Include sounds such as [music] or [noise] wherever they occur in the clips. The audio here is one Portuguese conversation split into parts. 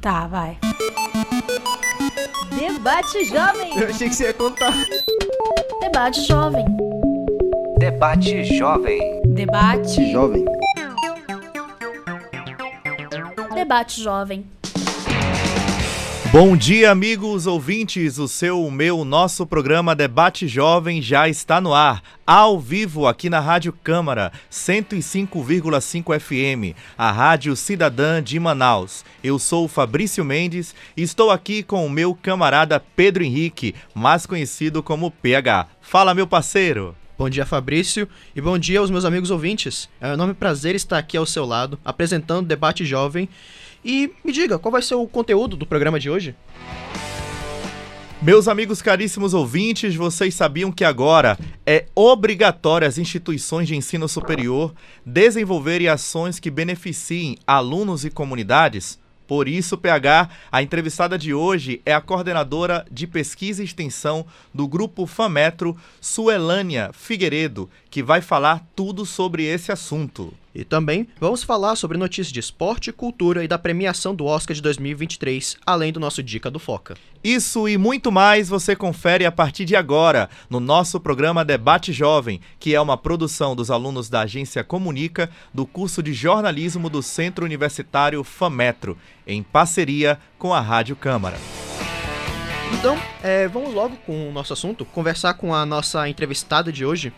Tá, vai. Debate Jovem. Eu achei que você ia contar. Debate Jovem. Debate Jovem. Debate. Jovem. Debate Jovem. Bom dia, amigos ouvintes. O seu, o meu, nosso programa Debate Jovem já está no ar, ao vivo aqui na Rádio Câmara 105,5 FM, a Rádio Cidadã de Manaus. Eu sou Fabrício Mendes e estou aqui com o meu camarada Pedro Henrique, mais conhecido como PH. Fala, meu parceiro. Bom dia, Fabrício, e bom dia aos meus amigos ouvintes. É um enorme prazer estar aqui ao seu lado, apresentando o Debate Jovem. E me diga, qual vai ser o conteúdo do programa de hoje? Meus amigos caríssimos ouvintes, vocês sabiam que agora é obrigatório as instituições de ensino superior desenvolverem ações que beneficiem alunos e comunidades? Por isso, PH, a entrevistada de hoje é a coordenadora de pesquisa e extensão do grupo FAMetro, Suelânia Figueiredo, que vai falar tudo sobre esse assunto. E também vamos falar sobre notícias de esporte, cultura e da premiação do Oscar de 2023, além do nosso Dica do Foca. Isso e muito mais você confere a partir de agora no nosso programa Debate Jovem, que é uma produção dos alunos da agência Comunica do curso de jornalismo do Centro Universitário FAMetro, em parceria com a Rádio Câmara. Então, é, vamos logo com o nosso assunto, conversar com a nossa entrevistada de hoje.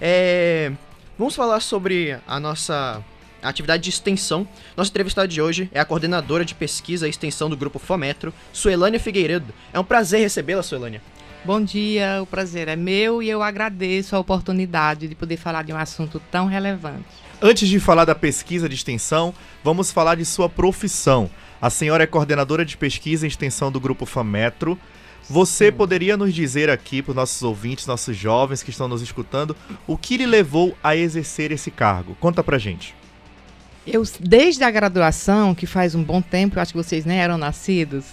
É, vamos falar sobre a nossa atividade de extensão. Nossa entrevistada de hoje é a coordenadora de pesquisa e extensão do Grupo Fometro, Suelânia Figueiredo. É um prazer recebê-la, Suelânia. Bom dia, o prazer é meu e eu agradeço a oportunidade de poder falar de um assunto tão relevante. Antes de falar da pesquisa de extensão, vamos falar de sua profissão. A senhora é coordenadora de pesquisa e extensão do Grupo FAMetro. Você poderia nos dizer aqui para os nossos ouvintes, nossos jovens que estão nos escutando, o que lhe levou a exercer esse cargo? Conta pra gente. Eu, desde a graduação, que faz um bom tempo, eu acho que vocês nem eram nascidos,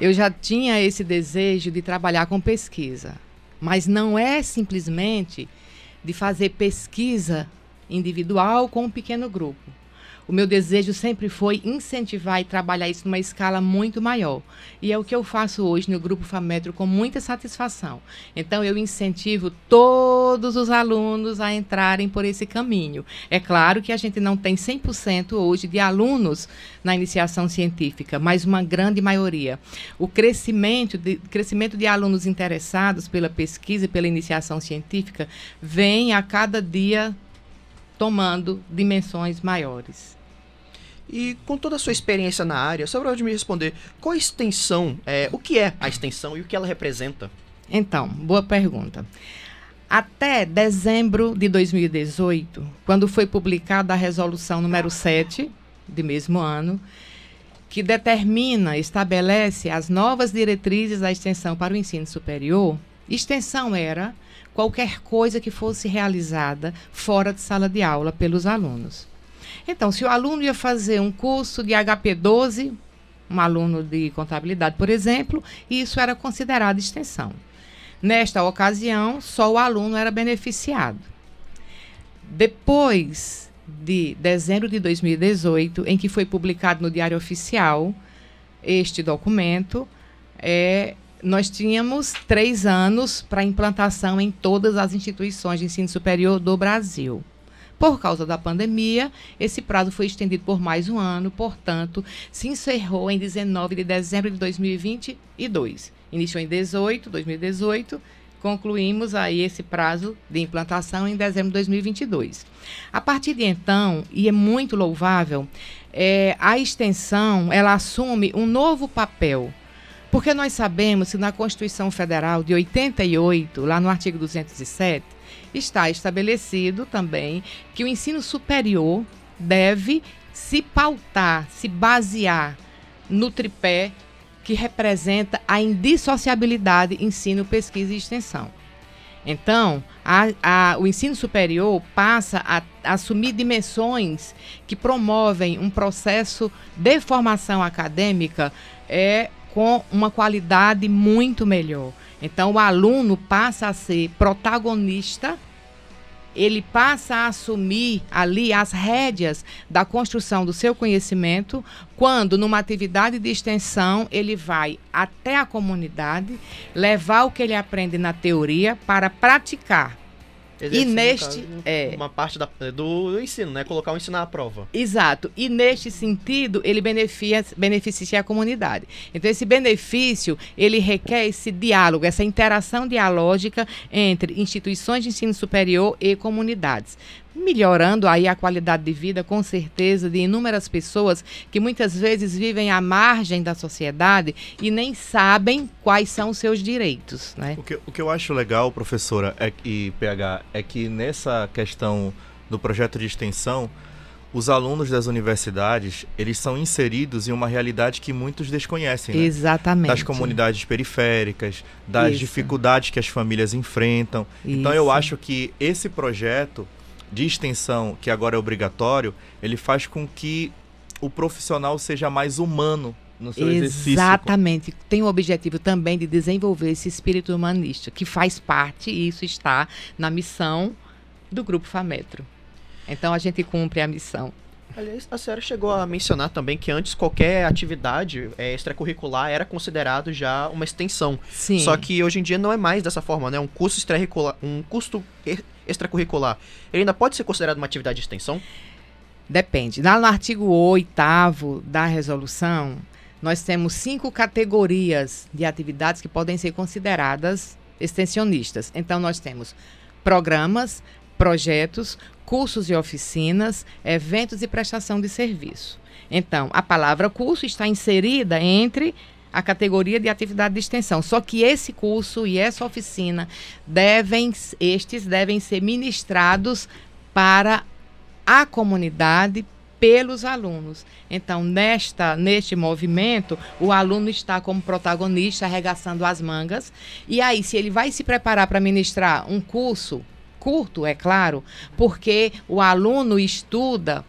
eu já tinha esse desejo de trabalhar com pesquisa. Mas não é simplesmente de fazer pesquisa individual com um pequeno grupo. O meu desejo sempre foi incentivar e trabalhar isso numa escala muito maior. E é o que eu faço hoje no Grupo FAMetro com muita satisfação. Então, eu incentivo todos os alunos a entrarem por esse caminho. É claro que a gente não tem 100% hoje de alunos na iniciação científica, mas uma grande maioria. O crescimento de, crescimento de alunos interessados pela pesquisa e pela iniciação científica vem a cada dia tomando dimensões maiores. E com toda a sua experiência na área, você pode me responder qual a extensão, é, o que é a extensão e o que ela representa? Então, boa pergunta. Até dezembro de 2018, quando foi publicada a resolução número 7 de mesmo ano, que determina, estabelece as novas diretrizes da extensão para o ensino superior, extensão era qualquer coisa que fosse realizada fora de sala de aula pelos alunos. Então, se o aluno ia fazer um curso de HP12, um aluno de contabilidade, por exemplo, isso era considerado extensão. Nesta ocasião, só o aluno era beneficiado. Depois de dezembro de 2018, em que foi publicado no Diário Oficial este documento, é, nós tínhamos três anos para implantação em todas as instituições de ensino superior do Brasil. Por causa da pandemia, esse prazo foi estendido por mais um ano, portanto, se encerrou em 19 de dezembro de 2022. Iniciou em 18, 2018, concluímos aí esse prazo de implantação em dezembro de 2022. A partir de então, e é muito louvável, é, a extensão ela assume um novo papel. Porque nós sabemos que na Constituição Federal de 88, lá no artigo 207, está estabelecido também que o ensino superior deve se pautar, se basear no tripé que representa a indissociabilidade ensino, pesquisa e extensão. Então, a, a, o ensino superior passa a, a assumir dimensões que promovem um processo de formação acadêmica é, com uma qualidade muito melhor. Então, o aluno passa a ser protagonista ele passa a assumir ali as rédeas da construção do seu conhecimento, quando numa atividade de extensão ele vai até a comunidade, levar o que ele aprende na teoria para praticar. No neste- caso, é. Uma parte da- do, do ensino, né? Colocar o ensino à prova. Exato. E neste sentido, ele beneficia, beneficia a comunidade. Então, esse benefício, ele requer esse diálogo, essa interação dialógica entre instituições de ensino superior e comunidades. Melhorando aí a qualidade de vida, com certeza, de inúmeras pessoas que muitas vezes vivem à margem da sociedade e nem sabem quais são os seus direitos, né? O que, o que eu acho legal, professora, é, e PH, é que nessa questão do projeto de extensão, os alunos das universidades, eles são inseridos em uma realidade que muitos desconhecem, né? Exatamente. Das comunidades periféricas, das Isso. dificuldades que as famílias enfrentam. Então eu Isso. acho que esse projeto de extensão, que agora é obrigatório, ele faz com que o profissional seja mais humano no seu exercício. Exatamente. Tem o objetivo também de desenvolver esse espírito humanista, que faz parte, e isso está na missão do Grupo FAMETRO. Então a gente cumpre a missão. Aliás, a senhora chegou a mencionar também que antes qualquer atividade é, extracurricular era considerado já uma extensão. Sim. Só que hoje em dia não é mais dessa forma, né? Um curso extracurricular, um custo e- extracurricular, ele ainda pode ser considerado uma atividade de extensão? Depende. Lá no artigo 8 da resolução, nós temos cinco categorias de atividades que podem ser consideradas extensionistas. Então, nós temos programas, projetos, cursos e oficinas, eventos e prestação de serviço. Então, a palavra curso está inserida entre a categoria de atividade de extensão. Só que esse curso e essa oficina devem, estes devem ser ministrados para a comunidade pelos alunos. Então, nesta, neste movimento, o aluno está como protagonista, arregaçando as mangas. E aí, se ele vai se preparar para ministrar um curso, curto, é claro, porque o aluno estuda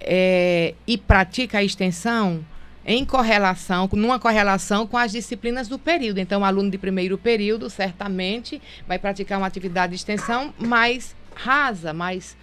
é, e pratica a extensão em correlação, numa correlação com as disciplinas do período. Então, o aluno de primeiro período certamente vai praticar uma atividade de extensão mais rasa, mais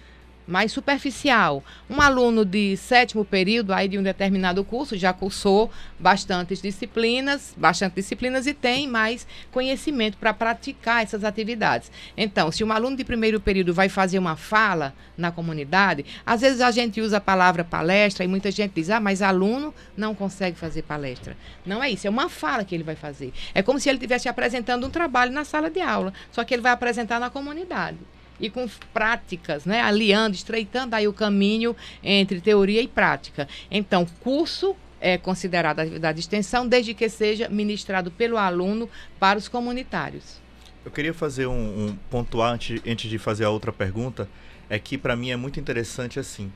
mais superficial. Um aluno de sétimo período, aí de um determinado curso, já cursou bastantes disciplinas, bastante disciplinas e tem mais conhecimento para praticar essas atividades. Então, se um aluno de primeiro período vai fazer uma fala na comunidade, às vezes a gente usa a palavra palestra e muita gente diz: "Ah, mas aluno não consegue fazer palestra". Não é isso, é uma fala que ele vai fazer. É como se ele estivesse apresentando um trabalho na sala de aula, só que ele vai apresentar na comunidade e com práticas, né, aliando, estreitando aí o caminho entre teoria e prática. Então, curso é considerado atividade de extensão desde que seja ministrado pelo aluno para os comunitários. Eu queria fazer um, um pontuar antes, antes de fazer a outra pergunta, é que para mim é muito interessante assim,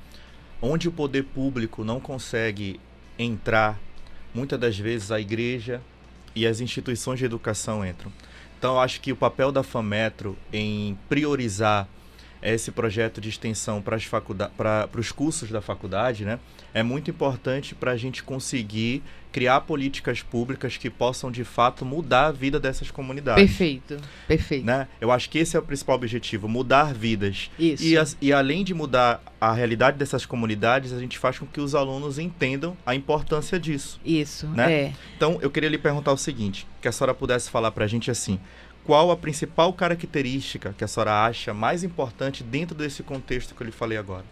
onde o poder público não consegue entrar, muitas das vezes a igreja e as instituições de educação entram. Então, eu acho que o papel da FAMetro em priorizar esse projeto de extensão para os cursos da faculdade, né, é muito importante para a gente conseguir criar políticas públicas que possam, de fato, mudar a vida dessas comunidades. Perfeito, perfeito. Né? Eu acho que esse é o principal objetivo, mudar vidas. Isso. E, as- e além de mudar a realidade dessas comunidades, a gente faz com que os alunos entendam a importância disso. Isso, né? é. Então, eu queria lhe perguntar o seguinte, que a senhora pudesse falar pra gente assim, qual a principal característica que a senhora acha mais importante dentro desse contexto que eu lhe falei agora?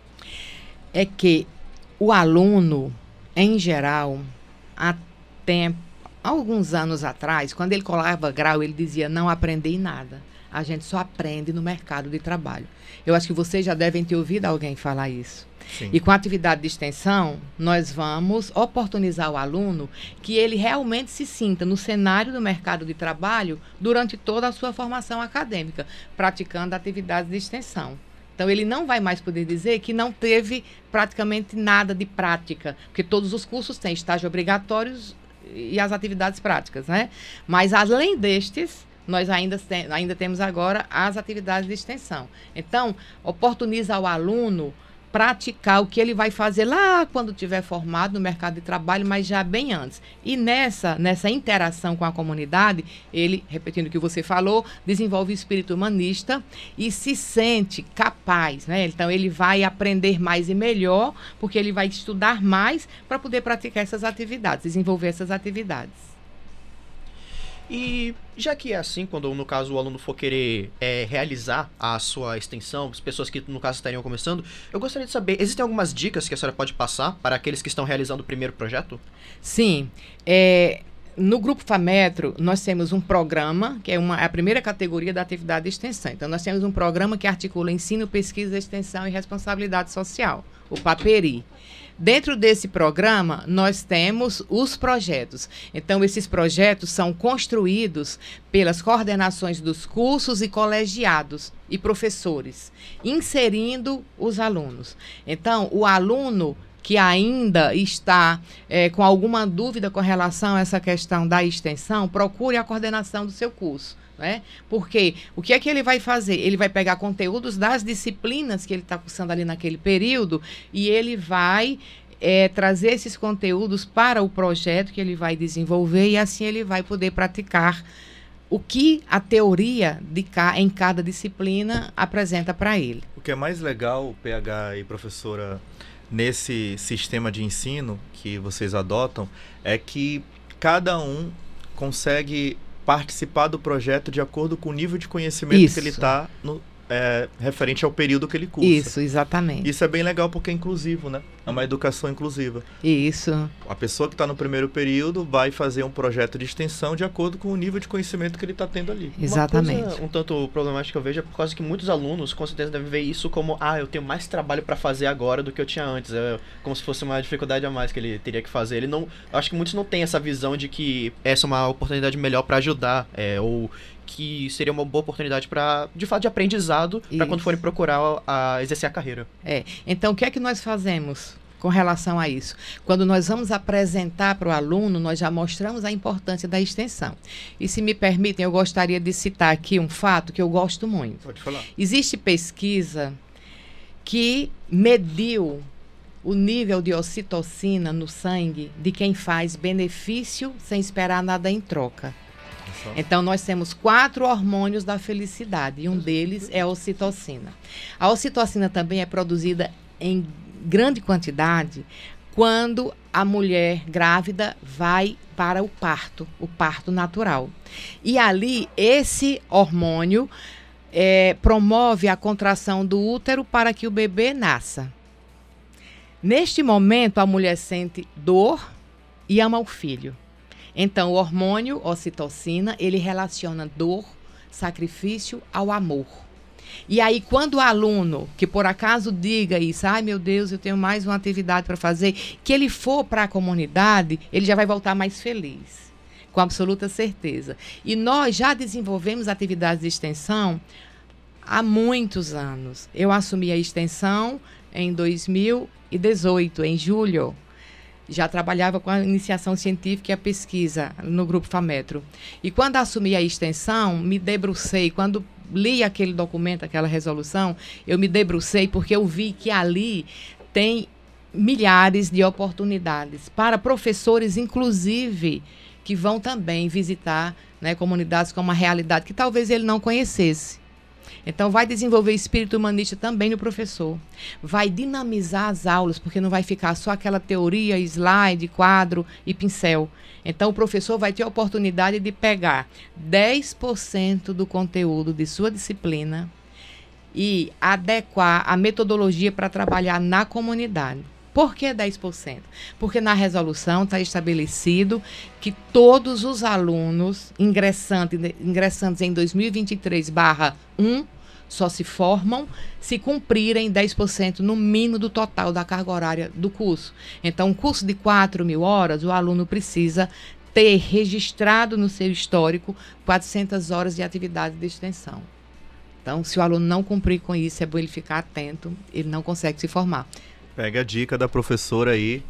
é que o aluno, em geral, há alguns anos atrás, quando ele colava grau, ele dizia: não aprendi nada. A gente só aprende no mercado de trabalho. Eu acho que vocês já devem ter ouvido alguém falar isso. E com a atividade de extensão, nós vamos oportunizar o aluno que ele realmente se sinta no cenário do mercado de trabalho durante toda a sua formação acadêmica, praticando atividades de extensão. Então, ele não vai mais poder dizer que não teve praticamente nada de prática, porque todos os cursos têm estágio obrigatórios e as atividades práticas, né? Mas, além destes, nós ainda, tem- ainda temos agora as atividades de extensão. Então, oportuniza ao aluno praticar o que ele vai fazer lá quando tiver formado no mercado de trabalho, mas já bem antes. E nessa, nessa interação com a comunidade, ele, repetindo o que você falou, desenvolve o espírito humanista e se sente capaz, né? Então ele vai aprender mais e melhor, porque ele vai estudar mais para poder praticar essas atividades, desenvolver essas atividades. E já que é assim, quando no caso o aluno for querer é, realizar a sua extensão, as pessoas que no caso estariam começando, eu gostaria de saber, existem algumas dicas que a senhora pode passar para aqueles que estão realizando o primeiro projeto? Sim. É, no Grupo FAMetro, nós temos um programa, que é uma, a primeira categoria da atividade de extensão. Então, nós temos um programa que articula ensino, pesquisa, extensão e responsabilidade social, o PAPERI. Dentro desse programa, nós temos os projetos. Então, esses projetos são construídos pelas coordenações dos cursos e colegiados e professores, inserindo os alunos. Então, o aluno que ainda está é, com alguma dúvida com relação a essa questão da extensão, procure a coordenação do seu curso. Né? Porque o que é que ele vai fazer? Ele vai pegar conteúdos das disciplinas que ele está cursando ali naquele período e ele vai é, trazer esses conteúdos para o projeto que ele vai desenvolver e assim ele vai poder praticar o que a teoria de ca, em cada disciplina apresenta para ele. O que é mais legal, PH e professora, nesse sistema de ensino que vocês adotam, é que cada um consegue participar do projeto de acordo com o nível de conhecimento Isso. que ele está é, referente ao período que ele cursa. Isso, exatamente. Isso é bem legal porque é inclusivo, né? É uma educação inclusiva. Isso. A pessoa que está no primeiro período vai fazer um projeto de extensão de acordo com o nível de conhecimento que ele está tendo ali. Exatamente. Uma coisa um tanto problemática que eu vejo é por causa que muitos alunos com certeza devem ver isso como ah, eu tenho mais trabalho para fazer agora do que eu tinha antes. É como se fosse uma dificuldade a mais que ele teria que fazer. Ele não, eu acho que muitos não têm essa visão de que essa é uma oportunidade melhor para ajudar é, ou que seria uma boa oportunidade para, de fato, de aprendizado para quando forem procurar a, exercer a carreira. É. Então, o que é que nós fazemos com relação a isso? Quando nós vamos apresentar para o aluno, nós já mostramos a importância da extensão. E se me permitem, eu gostaria de citar aqui um fato que eu gosto muito. Pode falar. Existe pesquisa que mediu o nível de ocitocina no sangue de quem faz benefício sem esperar nada em troca. Então, nós temos quatro hormônios da felicidade e um deles é a ocitocina. A ocitocina também é produzida em grande quantidade quando a mulher grávida vai para o parto, o parto natural. E ali, esse hormônio eh, promove a contração do útero para que o bebê nasça. Neste momento, a mulher sente dor e ama o filho. Então, o hormônio ocitocina, ele relaciona dor, sacrifício ao amor. E aí, quando o aluno, que por acaso diga isso, ai meu Deus, eu tenho mais uma atividade para fazer, que ele for para a comunidade, ele já vai voltar mais feliz, com absoluta certeza. E nós já desenvolvemos atividades de extensão há muitos anos. Eu assumi a extensão em 2018, em julho já trabalhava com a iniciação científica e a pesquisa no Grupo FAMetro. E quando assumi a extensão, me debrucei, quando li aquele documento, aquela resolução, eu me debrucei porque eu vi que ali tem milhares de oportunidades para professores, inclusive, que vão também visitar né, comunidades com uma realidade que talvez ele não conhecesse. Então, vai desenvolver espírito humanista também no professor. Vai dinamizar as aulas, porque não vai ficar só aquela teoria, slide, quadro e pincel. Então, o professor vai ter a oportunidade de pegar 10% do conteúdo de sua disciplina e adequar a metodologia para trabalhar na comunidade. Por que 10%? Porque na resolução está estabelecido que todos os alunos ingressantes, ingressantes em 2023/1 só se formam se cumprirem 10% no mínimo do total da carga horária do curso. Então, um curso de 4 mil horas, o aluno precisa ter registrado no seu histórico 400 horas de atividade de extensão. Então, se o aluno não cumprir com isso, é bom ele ficar atento, ele não consegue se formar. Pega a dica da professora aí.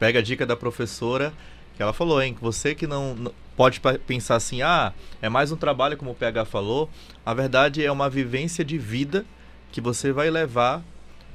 Pega a dica da professora que ela falou, hein? Você que não, não- pode pensar assim, ah, é mais um trabalho, como o PH falou. A verdade é uma vivência de vida que você vai levar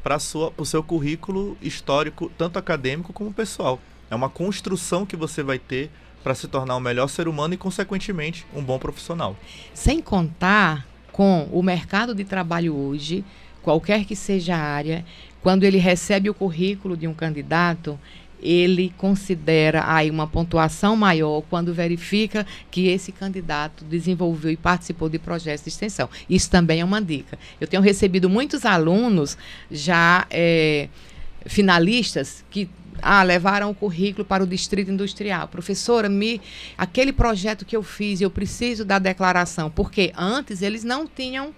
para o seu currículo histórico, tanto acadêmico como pessoal. É uma construção que você vai ter para se tornar um melhor ser humano e, consequentemente, um bom profissional. Sem contar com o mercado de trabalho hoje, qualquer que seja a área, quando ele recebe o currículo de um candidato, ele considera aí uma pontuação maior quando verifica que esse candidato desenvolveu e participou de projetos de extensão. Isso também é uma dica. Eu tenho recebido muitos alunos já é, finalistas que ah, levaram o currículo para o distrito industrial. Professora, me aquele projeto que eu fiz, eu preciso da declaração, porque antes eles não tinham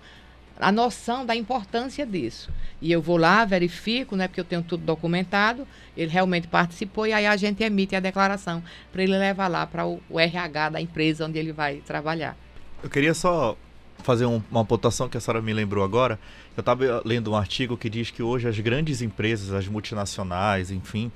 a noção da importância disso. E eu vou lá, verifico, né, porque eu tenho tudo documentado, ele realmente participou, e aí a gente emite a declaração para ele levar lá para o, o, RH da empresa onde ele vai trabalhar. Eu queria só fazer um, uma pontuação que a senhora me lembrou agora. Eu estava lendo um artigo que diz que hoje as grandes empresas, as multinacionais, enfim,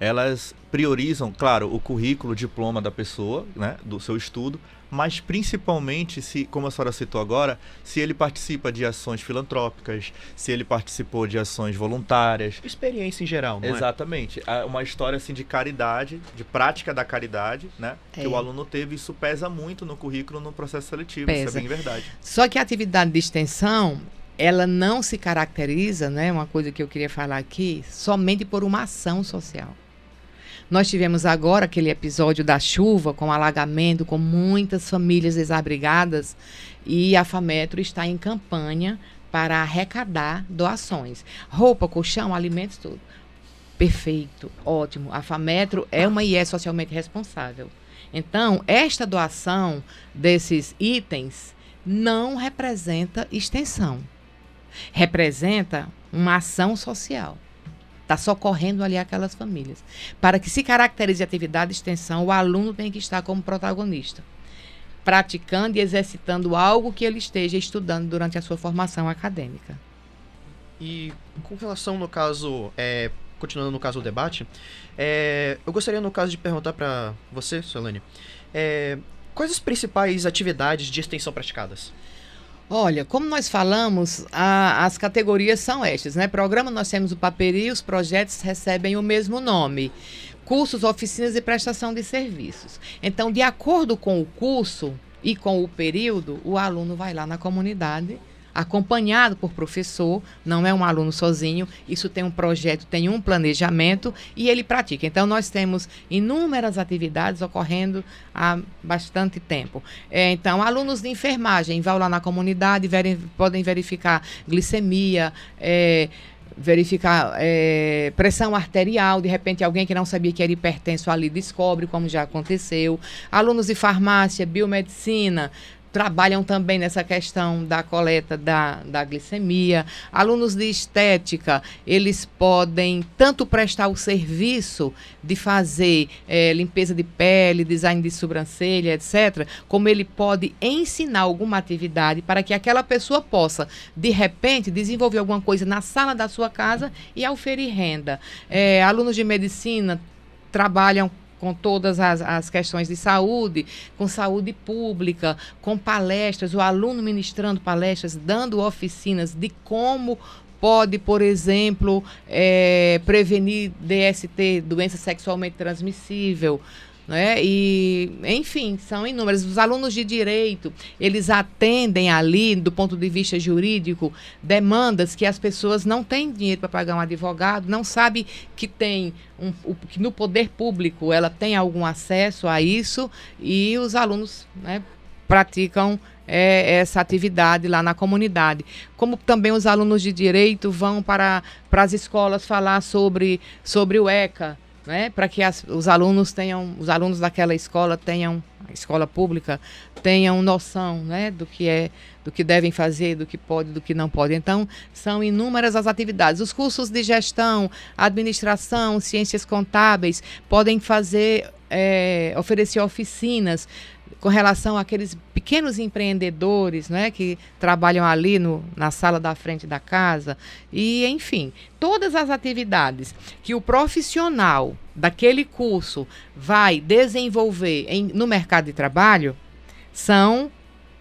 elas priorizam, claro, o currículo, o diploma da pessoa, né, do seu estudo, mas principalmente se, como a senhora citou agora, se ele participa de ações filantrópicas, se ele participou de ações voluntárias. Experiência em geral, não é? Exatamente. É? Uma história assim de caridade, de prática da caridade, né? É. Que o aluno teve, isso pesa muito no currículo no processo seletivo, pesa. isso é bem verdade. Só que a atividade de extensão, ela não se caracteriza, né? Uma coisa que eu queria falar aqui, somente por uma ação social. Nós tivemos agora aquele episódio da chuva, com alagamento, com muitas famílias desabrigadas, e a FAMETRO está em campanha para arrecadar doações. Roupa, colchão, alimentos, tudo. Perfeito, ótimo. A FAMETRO é uma IE socialmente responsável. Então, esta doação desses itens não representa extensão. Representa uma ação social. Está socorrendo ali aquelas famílias. Para que se caracterize a atividade de extensão, o aluno tem que estar como protagonista, praticando e exercitando algo que ele esteja estudando durante a sua formação acadêmica. E com relação, no caso, é, continuando no caso do debate, é, eu gostaria, no caso, de perguntar para você, Solane, é, quais as principais atividades de extensão praticadas? Olha, como nós falamos, a, as categorias são estas, né? Programa nós temos o paperi, os projetos recebem o mesmo nome. Cursos, oficinas e prestação de serviços. Então, de acordo com o curso e com o período, o aluno vai lá na comunidade acompanhado por professor, não é um aluno sozinho, isso tem um projeto, tem um planejamento e ele pratica. Então, nós temos inúmeras atividades ocorrendo há bastante tempo. É, então, alunos de enfermagem vão lá na comunidade, podem verificar glicemia, é, verificar é, pressão arterial, de repente alguém que não sabia que era hipertenso ali descobre, como já aconteceu. Alunos de farmácia, biomedicina, trabalham também nessa questão da coleta da, da glicemia. Alunos de estética, eles podem tanto prestar o serviço de fazer é, limpeza de pele, design de sobrancelha, etc., como ele pode ensinar alguma atividade para que aquela pessoa possa, de repente, desenvolver alguma coisa na sala da sua casa e auferir renda. É, alunos de medicina trabalham com todas as, as questões de saúde, com saúde pública, com palestras, o aluno ministrando palestras, dando oficinas de como pode, por exemplo, é, prevenir DST, doença sexualmente transmissível, né? E, enfim, são inúmeros. Os alunos de direito, eles atendem ali, do ponto de vista jurídico, demandas que as pessoas não têm dinheiro para pagar um advogado, não sabe que tem um, que no poder público ela tem algum acesso a isso e os alunos né, praticam é, essa atividade lá na comunidade. Como também os alunos de direito vão para, para as escolas falar sobre, sobre o ECA, né, para que as, os alunos tenham, os alunos daquela escola tenham, escola pública, tenham noção, né, do que é, do que devem fazer, do que pode, do que não pode. Então, são inúmeras as atividades. Os cursos de gestão, administração, ciências contábeis podem fazer, é, oferecer oficinas com relação àqueles pequenos empreendedores né, que trabalham ali no, na sala da frente da casa. E, enfim, todas as atividades que o profissional daquele curso vai desenvolver em, no mercado de trabalho são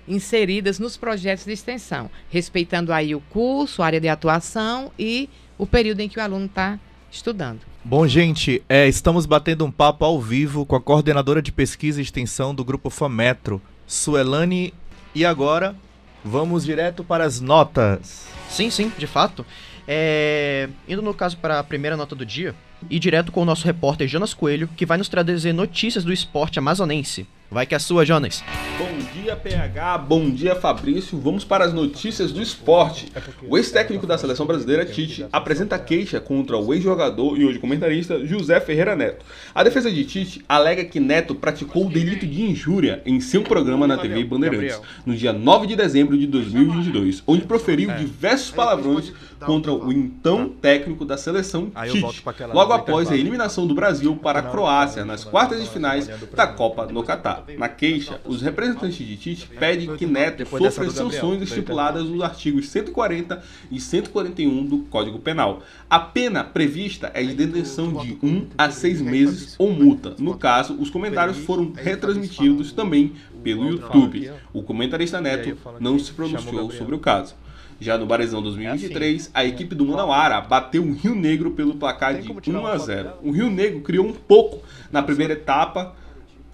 inseridas nos projetos de extensão, respeitando aí o curso, a área de atuação e o período em que o aluno está estudando. Bom, gente, é, estamos batendo um papo ao vivo com a coordenadora de pesquisa e extensão do Grupo FAMetro, Suelane. E agora, vamos direto para as notas. Sim, sim, de fato. É, Indo no caso para a primeira nota do dia, e direto com o nosso repórter Jonas Coelho, que vai nos trazer notícias do esporte amazonense. Vai que é sua, Jonas. Bom dia, PH. Bom dia, Fabrício. Vamos para as notícias do esporte. O ex-técnico da seleção brasileira, Tite, apresenta queixa contra o ex-jogador e hoje comentarista José Ferreira Neto. A defesa de Tite alega que Neto praticou o delito de injúria em seu programa na TV Bandeirantes, no dia 9 de dezembro de 2022, onde proferiu diversos palavrões contra o então técnico da seleção, Tite, logo após a eliminação do Brasil para a Croácia nas quartas de finais da Copa no Catar. Na queixa, os representantes de Tite pedem que Neto sofra sanções estipuladas nos artigos 140 e 141 do Código Penal. A pena prevista é de detenção de 1 a 6 meses ou multa. No caso, os comentários foram retransmitidos também pelo YouTube. O comentarista Neto não se pronunciou sobre o caso. Já no Barizão 2023, a equipe do Manauara bateu o Rio Negro pelo placar de 1 a 0. O Rio Negro criou um pouco na primeira etapa,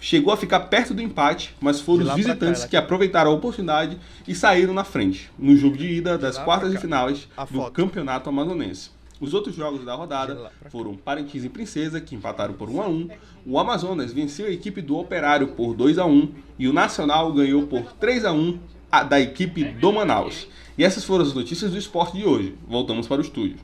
chegou a ficar perto do empate, mas foram os visitantes que aproveitaram a oportunidade e saíram na frente no jogo de ida das quartas de finais do Campeonato Amazonense. Os outros jogos da rodada foram Parintins e Princesa, que empataram por 1 a 1. O Amazonas venceu a equipe do Operário por 2 a 1 e o Nacional ganhou por 3 a 1 a- da equipe do Manaus. E essas foram as notícias do esporte de hoje. Voltamos para o estúdio.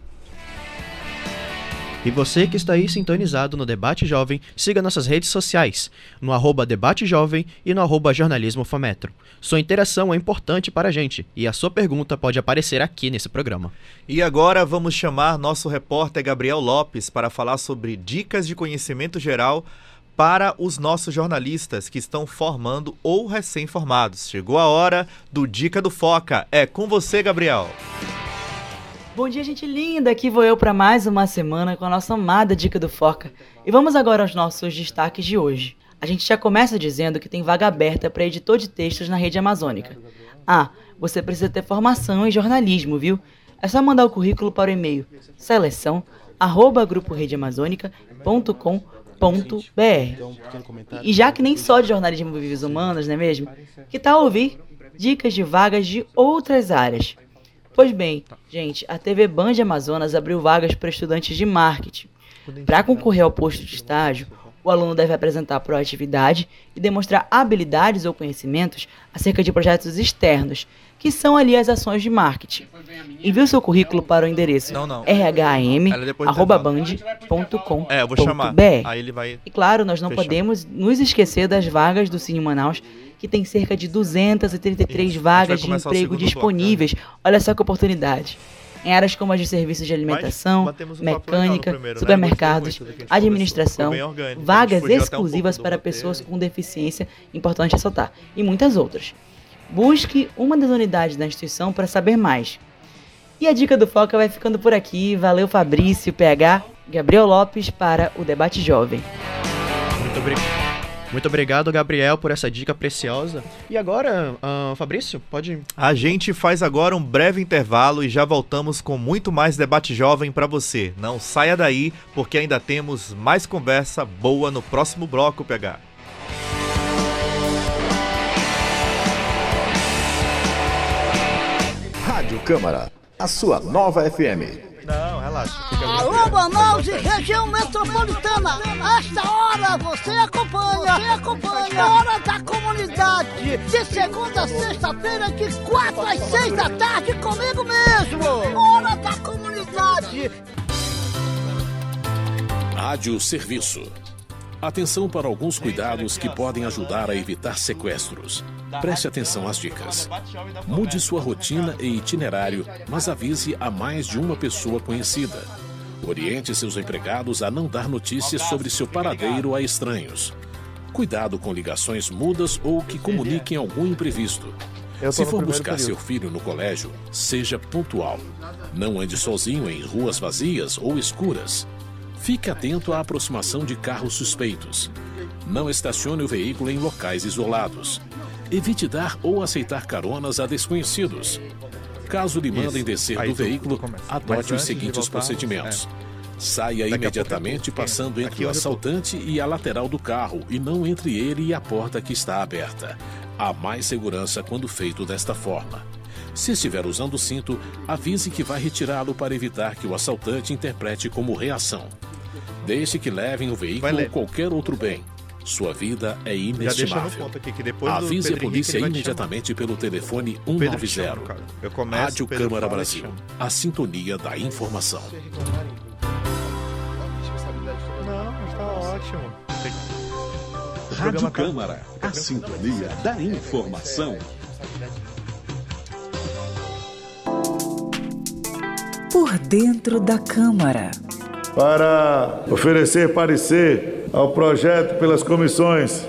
E você que está aí sintonizado no Debate Jovem, siga nossas redes sociais, no arroba Debate Jovem e no arroba Jornalismo Fametro. Sua interação é importante para a gente e a sua pergunta pode aparecer aqui nesse programa. E agora vamos chamar nosso repórter Gabriel Lopes para falar sobre dicas de conhecimento geral para os nossos jornalistas que estão formando ou recém-formados. Chegou a hora do Dica do Foca. É com você, Gabriel. Bom dia, gente linda! Aqui vou eu para mais uma semana com a nossa amada Dica do Foca. E vamos agora aos nossos destaques de hoje. A gente já começa dizendo que tem vaga aberta para editor de textos na rede amazônica. Ah, você precisa ter formação em jornalismo, viu? É só mandar o currículo para o e-mail seleção arroba gruporedeamazônica.com.br. E já que nem só de jornalismo vive os humanos, não é mesmo? Que tal ouvir dicas de vagas de outras áreas? Pois bem, gente, a TV Band Amazonas abriu vagas para estudantes de marketing. Para concorrer ao posto de estágio, o aluno deve apresentar proatividade e demonstrar habilidades ou conhecimentos acerca de projetos externos, que são ali as ações de marketing. Envie o seu currículo para o endereço rhm@band.com.br. É, eu vou chamar. Aí ele vai. E claro, nós não podemos nos esquecer das vagas do Cine Manaus, que tem cerca de 233 vagas de emprego disponíveis. Olha só que oportunidade. Em áreas como as de serviços de alimentação, um mecânica, primeiro, né? supermercados, gente administração, orgânico. Vagas um exclusivas do para pessoas com deficiência, importante ressaltar, e muitas outras. Busque uma das unidades da instituição para saber mais. E a dica do Foca vai ficando por aqui. Valeu, Fabrício, PH, Gabriel Lopes para o Debate Jovem. Muito obrigado. Muito obrigado, Gabriel, por essa dica preciosa. E agora, ah, Fabrício, pode. A gente faz agora um breve intervalo e já voltamos com muito mais debate jovem para você. Não saia daí, porque ainda temos mais conversa boa no próximo bloco, PH. Rádio Câmara, a sua nova FM. Não, relaxa. Alô, Manaus e região metropolitana. Esta hora você acompanha, você acompanha. Hora da comunidade. De segunda a sexta-feira, de quatro às seis da tarde, comigo mesmo. Hora da comunidade. Rádio Serviço. Atenção para alguns cuidados que podem ajudar a evitar sequestros. Preste atenção às dicas. Mude sua rotina e itinerário, mas avise a mais de uma pessoa conhecida. Oriente seus empregados a não dar notícias sobre seu paradeiro a estranhos. Cuidado com ligações mudas ou que comuniquem algum imprevisto. Se for buscar seu filho no colégio, seja pontual. Não ande sozinho em ruas vazias ou escuras. Fique atento à aproximação de carros suspeitos. Não estacione o veículo em locais isolados. Evite dar ou aceitar caronas a desconhecidos. Caso lhe mandem descer Aí do veículo, adote os seguintes voltar, procedimentos. é. Saia Daqui a imediatamente passando entre aqui o assaltante e a lateral do carro e não entre ele e a porta que está aberta. Há mais segurança quando feito desta forma. Se estiver usando o cinto, avise que vai retirá-lo para evitar que o assaltante interprete como reação. Deixe que levem o veículo ou qualquer outro bem. Sua vida é inestimável. aqui que depois do Avise a Pedro polícia imediatamente pelo telefone O Pedro te chama, 190. cara. Eu começo, Rádio Pedro Câmara fala Brasil. A sintonia da informação. Não, mas tá ótimo. Rádio Câmara, a sintonia da informação. Por dentro da Câmara. Para oferecer parecer ao projeto pelas comissões.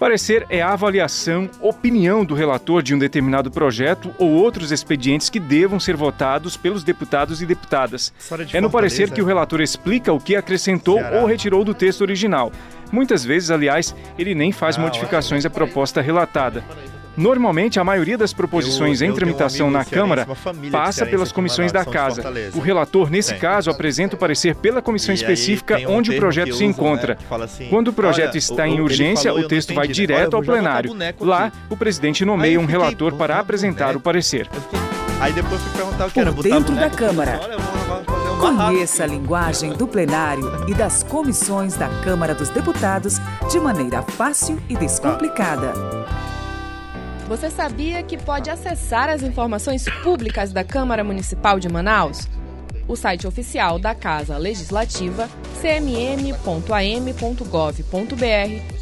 Parecer é a avaliação, opinião do relator de um determinado projeto ou outros expedientes que devam ser votados pelos deputados e deputadas. de É no parecer que o relator explica o que acrescentou Ceará. ou retirou do texto original. Muitas vezes, aliás, ele nem faz Ah, modificações à proposta relatada. Normalmente, a maioria das proposições Eu- em eu um tramitação amigo na Câmara passa pelas em comissões da Casa. O relator, nesse Tem. caso, apresenta o parecer pela comissão E específica um onde o projeto se usam, encontra. né, assim, Quando o projeto olha, está o- em urgência, falou o texto vai entendi, né? direto Olha, ao plenário. Lá, o presidente nomeia um relator para botar apresentar o parecer. Aí depois fui perguntar o que era Por dentro da. Câmara. Um Conheça a linguagem do plenário e das comissões da Câmara dos Deputados de maneira fácil e descomplicada. Você sabia que pode acessar as informações públicas da Câmara Municipal de Manaus? O site oficial da Casa Legislativa, cmm.am.gov.br,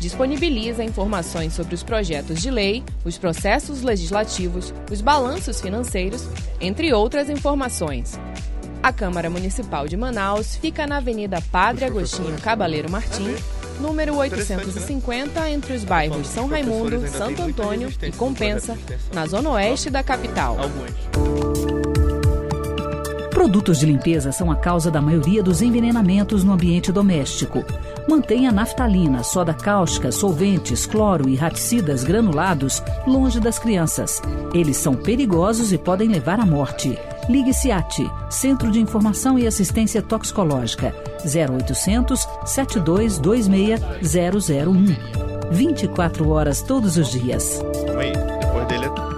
disponibiliza informações sobre os projetos de lei, os processos legislativos, os balanços financeiros, entre outras informações. A Câmara Municipal de Manaus fica na Avenida Padre Agostinho Cabaleiro Martim, número 850, entre os bairros São Raimundo, Santo Antônio e Compensa, na zona oeste da capital. Produtos de limpeza são a causa da maioria dos envenenamentos no ambiente doméstico. Mantenha naftalina, soda cáustica, solventes, cloro e raticidas granulados longe das crianças. Eles são perigosos e podem levar à morte. Ligue SIAT, Centro de Informação e Assistência Toxicológica, 0800 7226 001. 24 horas todos os dias. Calma aí, depois dele é...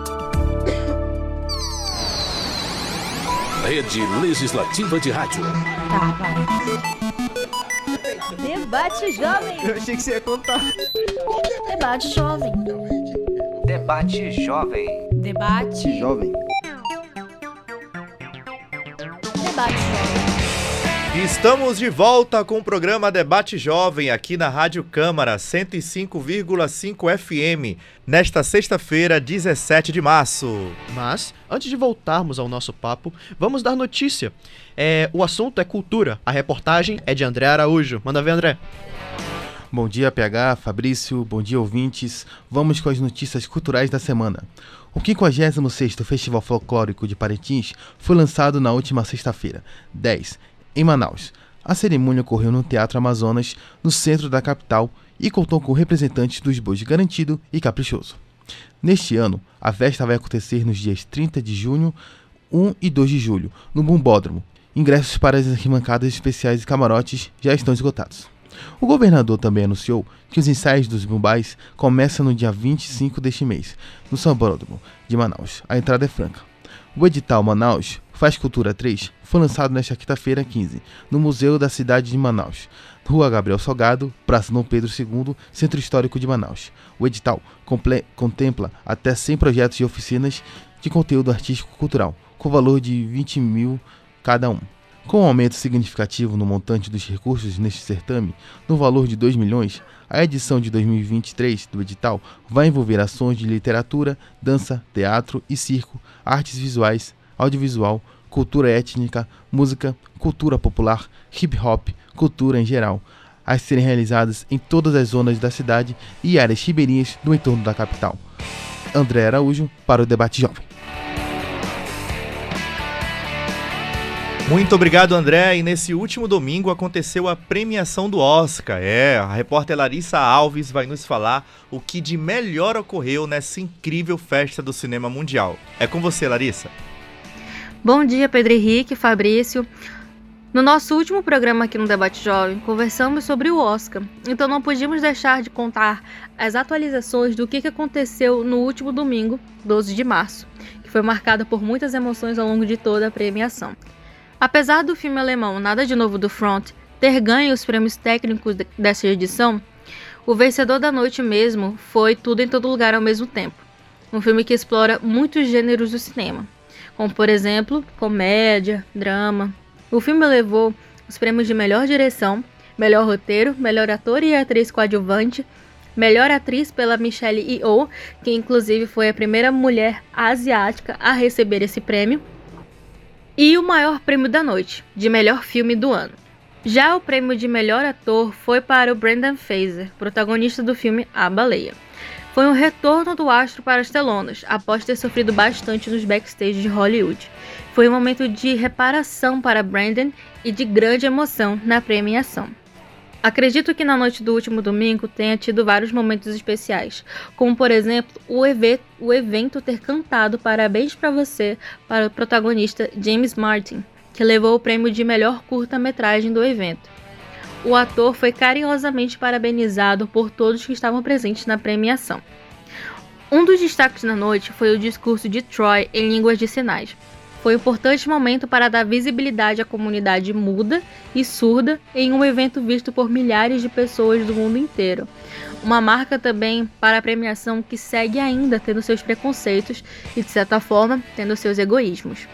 Rede Legislativa de Rádio. Tá, vai. Debate Jovem. Eu achei que você ia contar. Debate Jovem. Debate Jovem. Debate. Jovem. Estamos de volta com o programa Debate Jovem aqui na Rádio Câmara 105,5 FM, nesta sexta-feira, 17 de março. Mas, antes de voltarmos ao nosso papo, vamos dar notícia. É, o assunto é cultura. A reportagem é de André Araújo. Manda ver, André. Bom dia, PH, Fabrício, bom dia, ouvintes. Vamos com as notícias culturais da semana. O 56º Festival Folclórico de Parintins foi lançado na última sexta-feira, 10, em Manaus. A cerimônia ocorreu no Teatro Amazonas, no centro da capital, e contou com representantes dos bois Garantido e Caprichoso. Neste ano, a festa vai acontecer nos dias 30 de junho, 1 e 2 de julho, no Bumbódromo. Ingressos para as arquibancadas especiais e camarotes já estão esgotados. O governador também anunciou que os ensaios dos Bumbais começam no dia 25 deste mês, no Sambódromo de Manaus. A entrada é franca. O edital Manaus Faz Cultura 3 foi lançado nesta quinta-feira 15, no Museu da Cidade de Manaus, Rua Gabriel Salgado, Praça Dom Pedro II, Centro Histórico de Manaus. O edital contempla até 100 projetos de oficinas de conteúdo artístico-cultural, com valor de 20 mil cada um. Com um aumento significativo no montante dos recursos neste certame, no valor de 2 milhões, a edição de 2023 do edital vai envolver ações de literatura, dança, teatro e circo, artes visuais, audiovisual, cultura étnica, música, cultura popular, hip hop, cultura em geral, a serem realizadas em todas as zonas da cidade e áreas ribeirinhas do entorno da capital. André Araújo para o Debate Jovem. Muito obrigado, André. E nesse último domingo aconteceu a premiação do Oscar. É, a repórter Larissa Alves vai nos falar o que de melhor ocorreu nessa incrível festa do cinema mundial. É com você, Larissa. Bom dia, Pedro Henrique, Fabrício. No nosso último programa aqui no Debate Jovem, conversamos sobre o Oscar, então não podíamos deixar de contar as atualizações do que aconteceu no último domingo, 12 de março, que foi marcado por muitas emoções ao longo de toda a premiação. Apesar do filme alemão Nada de Novo do Front ter ganho os prêmios técnicos de- dessa edição, o vencedor da noite mesmo foi Tudo em Todo Lugar ao mesmo tempo, um filme que explora muitos gêneros do cinema, como por exemplo comédia, drama. O filme levou os prêmios de melhor direção, melhor roteiro, melhor ator e atriz coadjuvante, melhor atriz pela Michelle Yeoh, que inclusive foi a primeira mulher asiática a receber esse prêmio, e o maior prêmio da noite, de melhor filme do ano. Já o prêmio de melhor ator foi para o Brendan Fraser, protagonista do filme A Baleia. Foi um retorno do astro para as telonas, após ter sofrido bastante nos backstage de Hollywood. Foi um momento de reparação para Brandon e de grande emoção na premiação. Acredito que na noite do último domingo tenha tido vários momentos especiais, como por exemplo o, eve- o evento ter cantado Parabéns para você para o protagonista James Martin, que levou o prêmio de melhor curta-metragem do evento. O ator foi carinhosamente parabenizado por todos que estavam presentes na premiação. Um dos destaques da noite foi o discurso de Troy em línguas de sinais. Foi um importante momento para dar visibilidade à comunidade muda e surda em um evento visto por milhares de pessoas do mundo inteiro. Uma marca também para a premiação que segue ainda tendo seus preconceitos e, de certa forma, tendo seus egoísmos.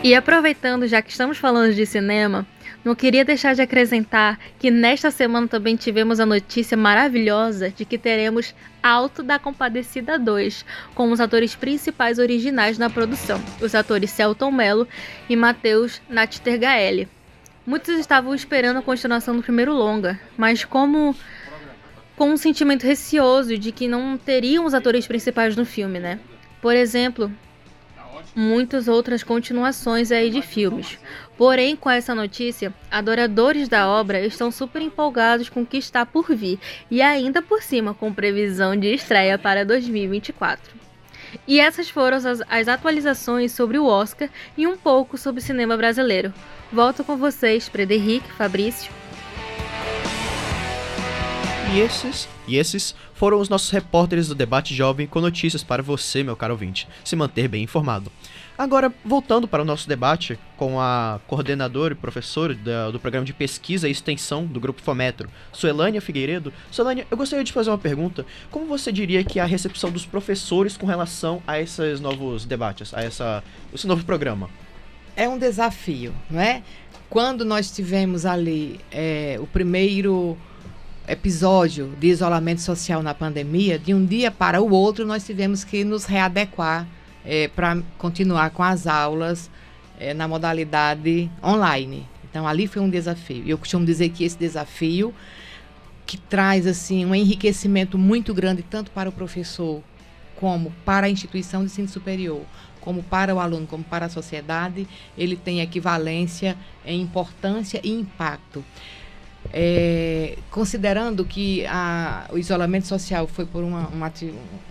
E aproveitando, já que estamos falando de cinema, não queria deixar de acrescentar que nesta semana também tivemos a notícia maravilhosa de que teremos Alto da Compadecida 2, com os atores principais originais na produção, os atores Celton Mello e Matheus Nattergaele. Muitos estavam esperando a continuação do primeiro longa, mas como com um sentimento receoso de que não teriam os atores principais no filme, né? Por exemplo, muitas outras continuações aí de filmes. Porém, com essa notícia, adoradores da obra estão super empolgados com o que está por vir e ainda por cima com previsão de estreia para 2024. E essas foram as, as atualizações sobre o Oscar e um pouco sobre o cinema brasileiro. Volto com vocês, Frederic, Fabrício. E esses, e esses foram os nossos repórteres do Debate Jovem com notícias para você, meu caro ouvinte, se manter bem informado. Agora, voltando para o nosso debate com a coordenadora e professora da- do programa de pesquisa e extensão do Grupo Fometro, Suelânia Figueiredo. Suelânia, eu gostaria de fazer uma pergunta. Como você diria que é a recepção dos professores com relação a esses novos debates, a essa, esse novo programa? é um desafio, não é? Quando nós tivemos ali é, o primeiro episódio de isolamento social na pandemia, de um dia para o outro nós tivemos que nos readequar para continuar com as aulas é, na modalidade online. Então ali foi um desafio. E eu costumo dizer que esse desafio que traz assim um enriquecimento muito grande tanto para o professor como para a instituição de ensino superior, como para o aluno, como para a sociedade, ele tem equivalência em importância e impacto. É, considerando que a- o isolamento social foi por uma- uma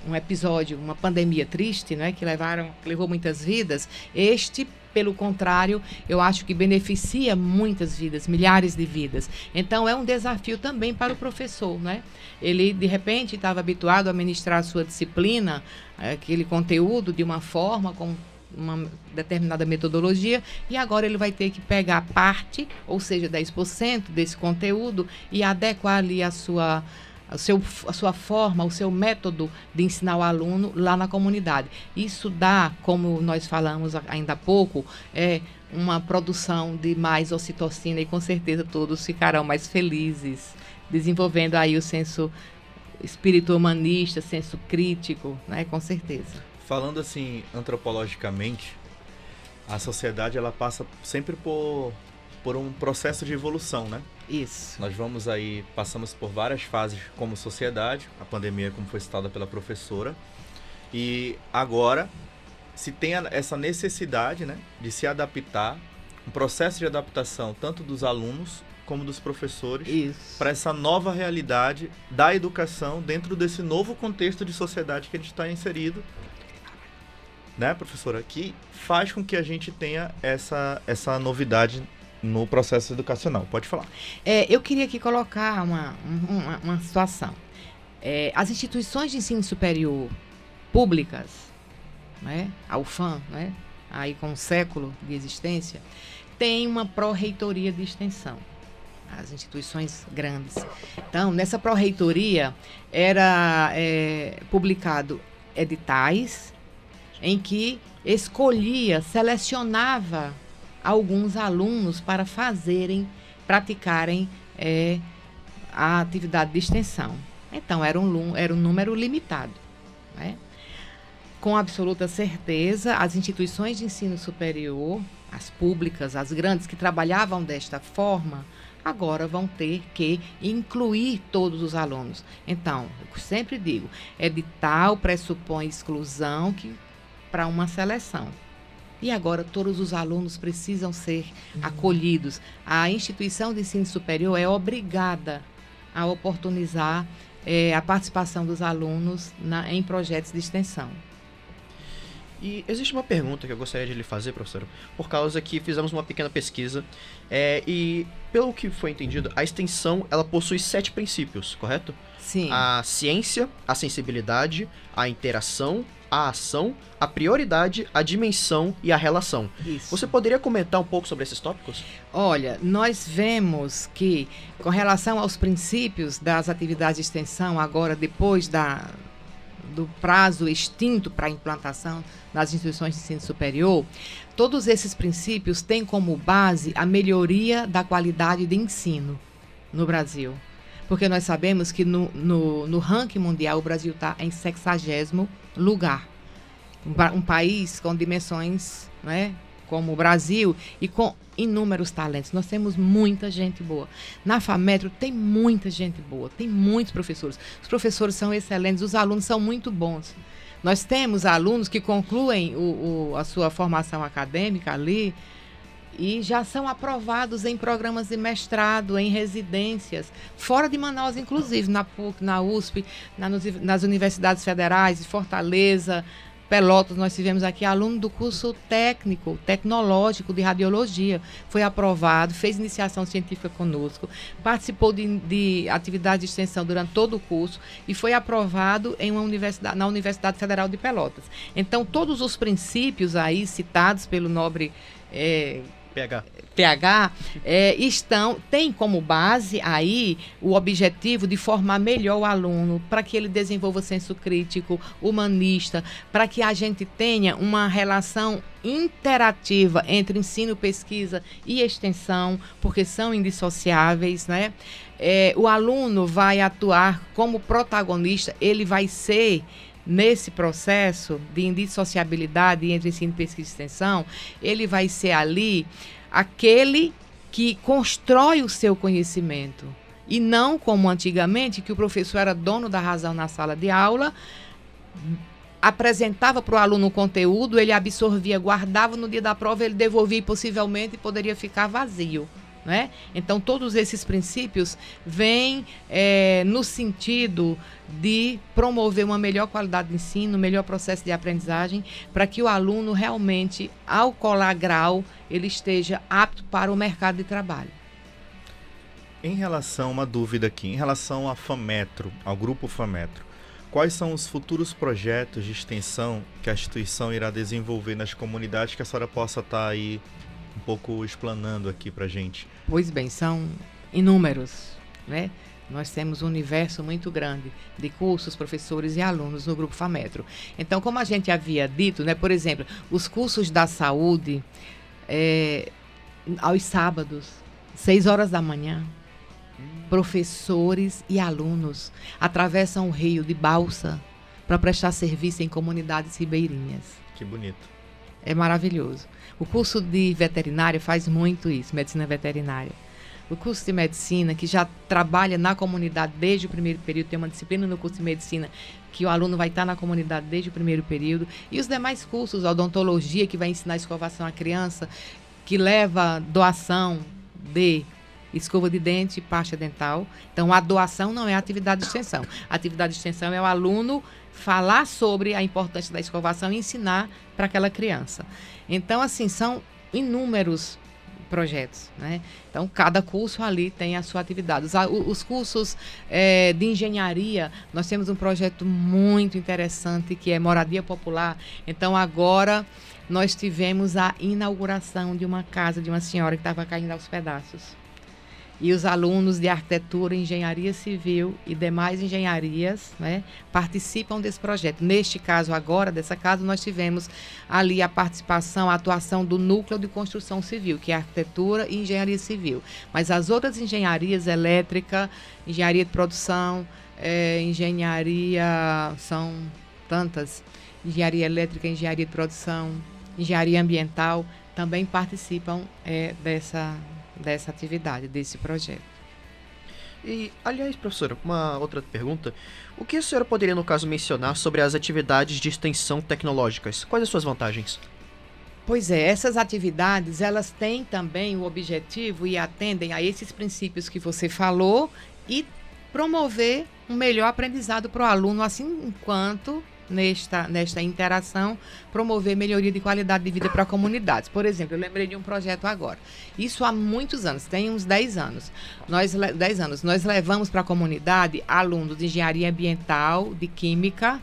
um episódio, uma pandemia triste, né, que levaram, levou muitas vidas, este, pelo contrário, eu acho que beneficia muitas vidas, milhares de vidas. Então é um desafio também para o professor, né? Ele de repente estava habituado a ministrar a sua disciplina, eh, aquele conteúdo de uma forma com uma determinada metodologia e agora ele vai ter que pegar parte, ou seja, 10% desse conteúdo e adequar ali a sua a, seu, a sua forma, o seu método de ensinar o aluno lá na comunidade. Isso dá, como nós falamos ainda há pouco, é uma produção de mais ocitocina e com certeza todos ficarão mais felizes, desenvolvendo aí o senso espírito humanista, senso crítico, né? Com certeza. Falando assim, antropologicamente, a sociedade ela passa sempre por, por um processo de evolução, né? Isso. Nós vamos aí, passamos por várias fases como sociedade, a pandemia, como foi citada pela professora, e agora se tem essa necessidade, né, de se adaptar um processo de adaptação tanto dos alunos como dos professores para essa nova realidade da educação dentro desse novo contexto de sociedade que a gente está inserido, né, professora? Que faz com que a gente tenha essa, essa novidade no processo educacional. Pode falar. É, eu queria aqui colocar uma, uma, uma situação. É, as instituições de ensino superior públicas, né, a UFAM, né, aí com um século de existência, tem uma pró-reitoria de extensão as instituições grandes. Então, nessa pró-reitoria era é, publicado editais em que escolhia, selecionava alguns alunos para fazerem, praticarem é, a atividade de extensão. Então, era um, era um número limitado. Né? Com absoluta certeza, as instituições de ensino superior, as públicas, as grandes, que trabalhavam desta forma, agora vão ter que incluir todos os alunos. Então, eu sempre digo, edital pressupõe exclusão que para uma seleção. E agora todos os alunos precisam ser uhum. acolhidos. A instituição de ensino superior é obrigada a oportunizar é, a participação dos alunos na, em projetos de extensão. E existe uma pergunta que eu gostaria de lhe fazer, professora, por causa que fizemos uma pequena pesquisa é, e, pelo que foi entendido, a extensão ela possui sete princípios, correto? Sim. A ciência, a sensibilidade, a interação, a ação, a prioridade, a dimensão e a relação. Isso. Você poderia comentar um pouco sobre esses tópicos? Olha, nós vemos que, com relação aos princípios das atividades de extensão, agora depois da, do prazo extinto para a implantação nas instituições de ensino superior, todos esses princípios têm como base a melhoria da qualidade de ensino no Brasil. Porque nós sabemos que no, no, no ranking mundial o Brasil está em 60 lugar. Um, um, país com dimensões né, como o Brasil e com inúmeros talentos. Nós temos muita gente boa. Na FAMetro tem muita gente boa, tem muitos professores. Os professores são excelentes, os alunos são muito bons. Nós temos alunos que concluem o, o, a sua formação acadêmica ali e já são aprovados em programas de mestrado, em residências, fora de Manaus, inclusive, na PUC, na USP, na, nas universidades federais de Fortaleza, Pelotas, nós tivemos aqui aluno do curso técnico, tecnológico de radiologia. Foi aprovado, fez iniciação científica conosco, participou de, de atividade de extensão durante todo o curso e foi aprovado em uma universidade, na Universidade Federal de Pelotas. Então, todos os princípios aí citados pelo nobre. É, PH. PH é, estão tem como base aí o objetivo de formar melhor o aluno para que ele desenvolva senso crítico, humanista, para que a gente tenha uma relação interativa entre ensino, pesquisa e extensão, porque são indissociáveis, né? É, o aluno vai atuar como protagonista, ele vai ser nesse processo de indissociabilidade entre ensino, pesquisa e extensão, ele vai ser ali aquele que constrói o seu conhecimento. E não como antigamente, que o professor era dono da razão na sala de aula, apresentava para o aluno o conteúdo, ele absorvia, guardava no dia da prova, ele devolvia e possivelmente poderia ficar vazio. Né? Então, todos esses princípios vêm é, no sentido de promover uma melhor qualidade de ensino, melhor processo de aprendizagem, para que o aluno realmente, ao colar grau, ele esteja apto para o mercado de trabalho. Em relação, uma dúvida aqui, em relação à FAMetro, ao grupo FAMetro, quais são os futuros projetos de extensão que a instituição irá desenvolver nas comunidades que a senhora possa estar tá aí um pouco explanando aqui para gente? Pois bem, são inúmeros, né? Nós temos um universo muito grande de cursos, professores e alunos no Grupo FAMetro. Então, como a gente havia dito, né, por exemplo, os cursos da saúde é, aos sábados, seis horas da manhã, professores e alunos atravessam o rio de balsa para prestar serviço em comunidades ribeirinhas. Que bonito. É maravilhoso. O curso de veterinária faz muito isso, medicina veterinária. O curso de medicina, que já trabalha na comunidade desde o primeiro período, tem uma disciplina no curso de medicina que o aluno vai estar na comunidade desde o primeiro período. E os demais cursos, odontologia, que vai ensinar escovação à criança, que leva doação de escova de dente pasta dental. Então, a doação não é atividade de extensão. A atividade de extensão é o aluno falar sobre a importância da escovação e ensinar para aquela criança. Então, assim, são inúmeros projetos, né? Então, cada curso ali tem a sua atividade. Os, os cursos é, de engenharia, nós temos um projeto muito interessante que é moradia popular. Então, agora nós tivemos a inauguração de uma casa de uma senhora que estava caindo aos pedaços e os alunos de arquitetura, engenharia civil e demais engenharias né, participam desse projeto. Neste caso, agora, dessa casa, nós tivemos ali a participação, a atuação do núcleo de construção civil, que é arquitetura e engenharia civil. Mas as outras engenharias, elétrica, engenharia de produção, é, engenharia, são tantas, engenharia elétrica, engenharia de produção, engenharia ambiental, também participam é, dessa, dessa atividade, desse projeto. E, aliás, professora, uma outra pergunta. O que a senhora poderia, no caso, mencionar sobre as atividades de extensão tecnológicas? Quais as suas vantagens? Pois é, essas atividades, elas têm também o objetivo e atendem a esses princípios que você falou e promover um melhor aprendizado para o aluno, assim enquanto nesta, nesta interação, promover melhoria de qualidade de vida para comunidades. Por exemplo, eu lembrei de um projeto agora. Isso há muitos anos, tem uns 10 anos. Nós, 10 anos, nós levamos para a comunidade alunos de engenharia ambiental, de química,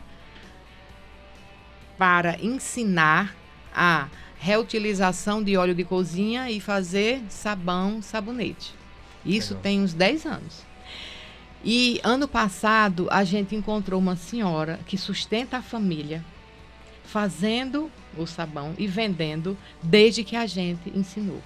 para ensinar a reutilização de óleo de cozinha e fazer sabão, sabonete. Isso Legal. tem uns 10 anos. E ano passado a gente encontrou uma senhora que sustenta a família fazendo o sabão e vendendo desde que a gente ensinou.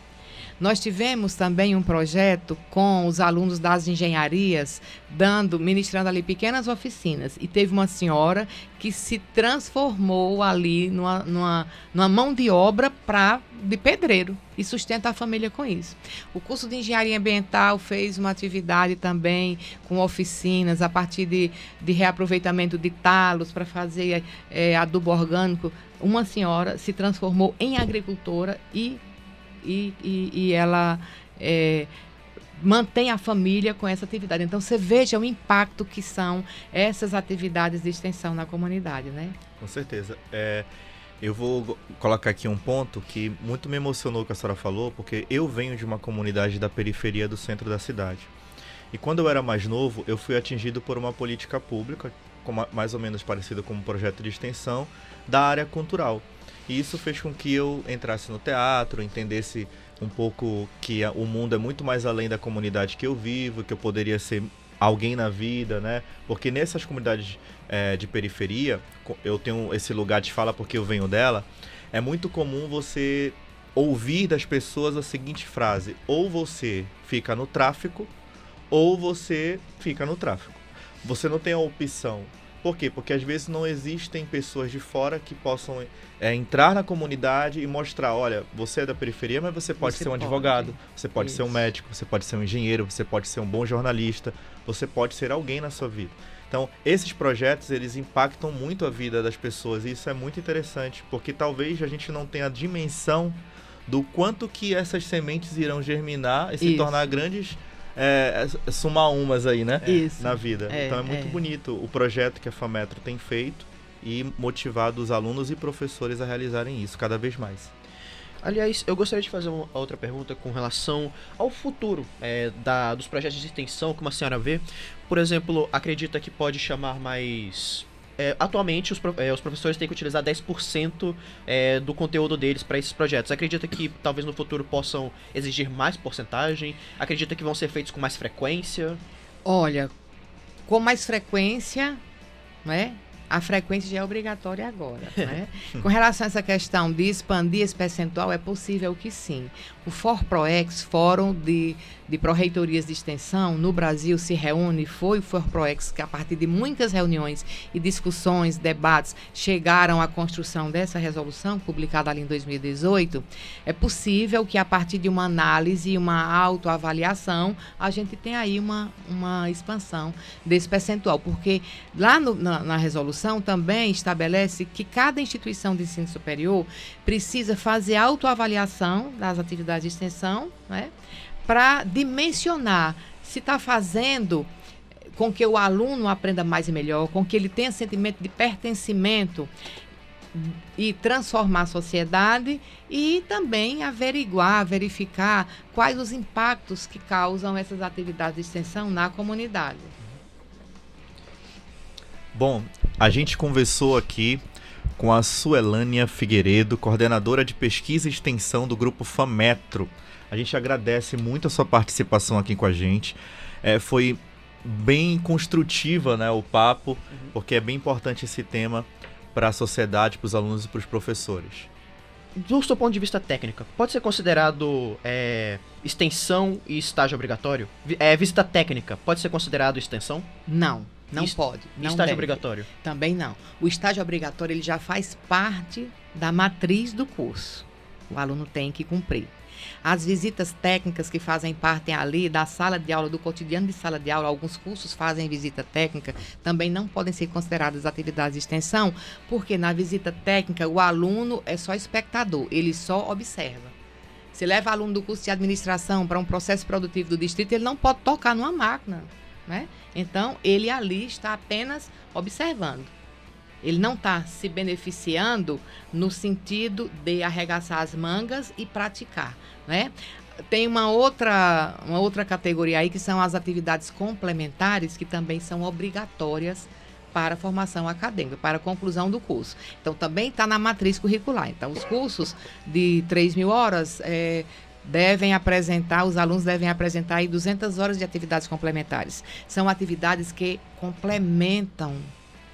Nós tivemos também um projeto com os alunos das engenharias, dando, ministrando ali pequenas oficinas. E teve uma senhora que se transformou ali numa, numa, numa mão de obra para de pedreiro e sustenta a família com isso. O curso de engenharia ambiental fez uma atividade também com oficinas a partir de, de reaproveitamento de talos para fazer é, adubo orgânico. Uma senhora se transformou em agricultora e e, e, e ela é, mantém a família com essa atividade. Então você veja o impacto que são essas atividades de extensão na comunidade, né? Com certeza. É, eu vou colocar aqui um ponto que muito me emocionou que a senhora falou, porque eu venho de uma comunidade da periferia do centro da cidade. E quando eu era mais novo, eu fui atingido por uma política pública, mais ou menos parecida com um projeto de extensão, da área cultural. E isso fez com que eu entrasse no teatro, entendesse um pouco que o mundo é muito mais além da comunidade que eu vivo, que eu poderia ser alguém na vida, né? Porque nessas comunidades é, de periferia, eu tenho esse lugar de fala porque eu venho dela, é muito comum você ouvir das pessoas a seguinte frase: ou você fica no tráfico, ou você fica no tráfico. Você não tem a opção por quê? Porque às vezes não existem pessoas de fora que possam é, entrar na comunidade e mostrar, olha, você é da periferia, mas você pode você ser um pode. advogado, você pode Isso. ser um médico, você pode ser um engenheiro, você pode ser um bom jornalista, você pode ser alguém na sua vida. Então, esses projetos, eles impactam muito a vida das pessoas e isso é muito interessante, porque talvez a gente não tenha a dimensão do quanto que essas sementes irão germinar e se isso. tornar grandes é, é, sumar umas aí, né? Isso. Na vida. É, então é muito é. bonito o projeto que a FAMetro tem feito e motivado os alunos e professores a realizarem isso cada vez mais. Aliás, eu gostaria de fazer uma outra pergunta com relação ao futuro é, da, dos projetos de extensão, como a senhora vê. Por exemplo, acredita que pode chamar mais é, atualmente os, é, os, professores têm que utilizar 10% é, do conteúdo deles para esses projetos. Acredita que talvez no futuro possam exigir mais porcentagem? Acredita que vão ser feitos com mais frequência? Olha, com mais frequência, né? A frequência já é obrigatória agora. Né? [laughs] Com relação a essa questão de expandir esse percentual, é possível que sim. O ForProex, Fórum de, de Pró-Reitorias de Extensão, no Brasil se reúne, foi o ForProex que, a partir de muitas reuniões e discussões, debates, chegaram à construção dessa resolução, publicada ali em 2018. É possível que, a partir de uma análise e uma autoavaliação, a gente tenha aí uma, uma expansão desse percentual, porque lá no, na, na resolução, resolução também estabelece que cada instituição de ensino superior precisa fazer autoavaliação das atividades de extensão, né, para dimensionar se está fazendo com que o aluno aprenda mais e melhor, com que ele tenha sentimento de pertencimento e transformar a sociedade e também averiguar, verificar quais os impactos que causam essas atividades de extensão na comunidade. Bom, a gente conversou aqui com a Suelânia Figueiredo, coordenadora de pesquisa e extensão do grupo FAMetro. A gente agradece muito a sua participação aqui com a gente. É, foi bem construtiva né, o papo, porque é bem importante esse tema para a sociedade, para os alunos e para os professores. Do seu ponto de vista técnico, pode ser considerado é, extensão e estágio obrigatório? É, visita técnica, pode ser considerado extensão? Não, não Est- pode. Não estágio deve. obrigatório? Também não. O estágio obrigatório ele já faz parte da matriz do curso. O aluno tem que cumprir. As visitas técnicas que fazem parte ali da sala de aula, do cotidiano de sala de aula, alguns cursos fazem visita técnica, também não podem ser consideradas atividades de extensão, porque na visita técnica o aluno é só espectador, ele só observa. Se leva aluno do curso de administração para um processo produtivo do distrito, ele não pode tocar numa máquina, né? Então, ele ali está apenas observando. Ele não está se beneficiando no sentido de arregaçar as mangas e praticar, né? Tem uma outra, uma outra categoria aí que são as atividades complementares que também são obrigatórias para a formação acadêmica, para a conclusão do curso. Então, também está na matriz curricular. Então, os cursos de 3 mil horas eh, devem apresentar, os alunos devem apresentar aí 200 horas de atividades complementares. São atividades que complementam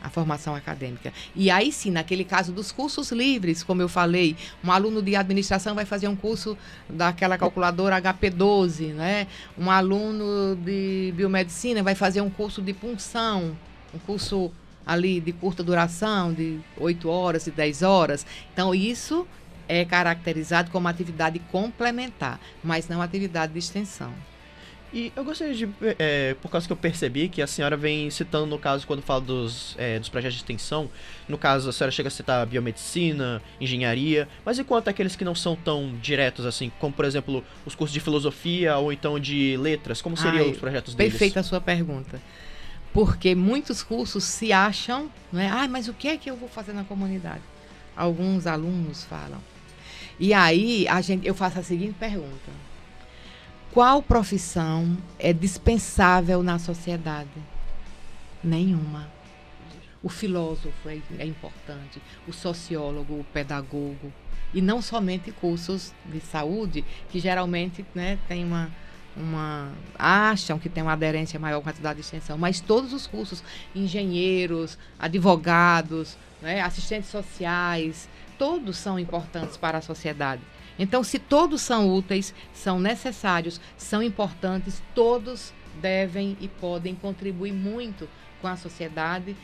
a formação acadêmica. E aí sim, naquele caso dos cursos livres, como eu falei, um aluno de administração vai fazer um curso daquela calculadora HP12, né? Um aluno de biomedicina vai fazer um curso de punção, um curso ali de curta duração, de 8 horas e 10 horas. Então, isso é caracterizado como atividade complementar, mas não atividade de extensão. E eu gostaria de, é, por causa que eu percebi que a senhora vem citando, no caso, quando fala dos, é, dos projetos de extensão, no caso, a senhora chega a citar biomedicina, engenharia, mas e quanto àqueles que não são tão diretos assim, como, por exemplo, os cursos de filosofia ou então de letras, como seriam Ai, os projetos deles? Perfeita a sua pergunta. Porque muitos cursos se acham, né? Ah, mas o que é que eu vou fazer na comunidade? Alguns alunos falam. E aí a gente, eu faço a seguinte pergunta: Qual profissão é dispensável na sociedade? Nenhuma. O filósofo é, é importante, o sociólogo, o pedagogo. E não somente cursos de saúde, que geralmente né, tem uma, uma. acham que tem uma aderência maior com a atividade de extensão, mas todos os cursos, engenheiros, advogados, né, assistentes sociais, todos são importantes para a sociedade. Então, se todos são úteis, são necessários, são importantes, todos devem e podem contribuir muito com a sociedade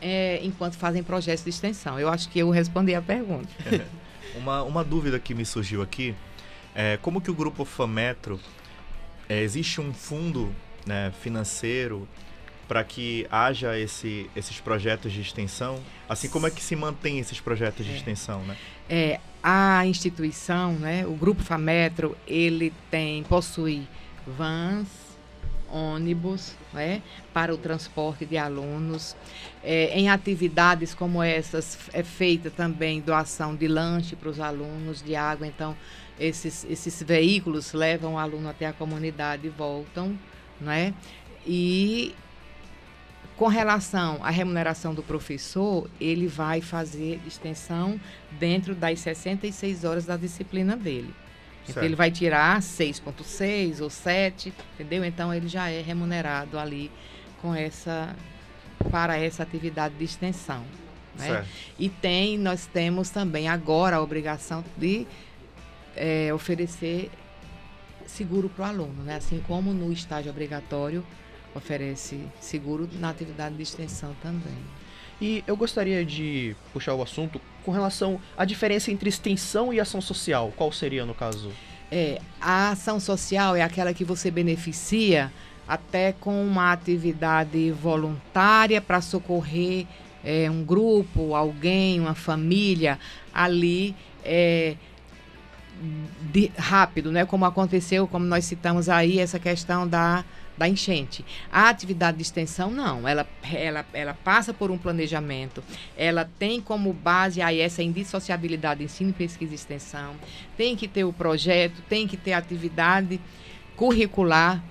é, enquanto fazem projetos de extensão. Eu acho que eu respondi a pergunta. [laughs] Uma, uma dúvida que me surgiu aqui é como que o grupo FAMetro é, existe um fundo né, financeiro para que haja esse, esses projetos de extensão? Assim, como é que se mantém esses projetos de É. extensão, né? É, a instituição, né, o grupo Fametro, ele tem possui vans, ônibus, né, para o transporte de alunos. É, em atividades como essas é feita também doação de lanche para os alunos, de água. Então, esses, esses veículos levam o aluno até a comunidade e voltam, né? E com relação à remuneração do professor, ele vai fazer extensão dentro das 66 horas da disciplina dele. Então Certo. ele vai tirar 6.6 ou 7, entendeu? Então ele já é remunerado ali com essa para essa atividade de extensão. Né? E tem, nós temos também agora a obrigação de é, oferecer seguro para o aluno, né? Assim como no estágio obrigatório oferece seguro na atividade de extensão também. E eu gostaria de puxar o assunto com relação à diferença entre extensão e ação social. Qual seria no caso? É, a ação social é aquela que você beneficia até com uma atividade voluntária para socorrer é, um grupo, alguém, uma família ali é, de, rápido, né? Como aconteceu, como nós citamos aí, essa questão da, da enchente. A atividade de extensão, não. Ela, ela, ela passa por um planejamento, ela tem como base aí essa indissociabilidade ensino, pesquisa e extensão, tem que ter o projeto, tem que ter atividade curricular,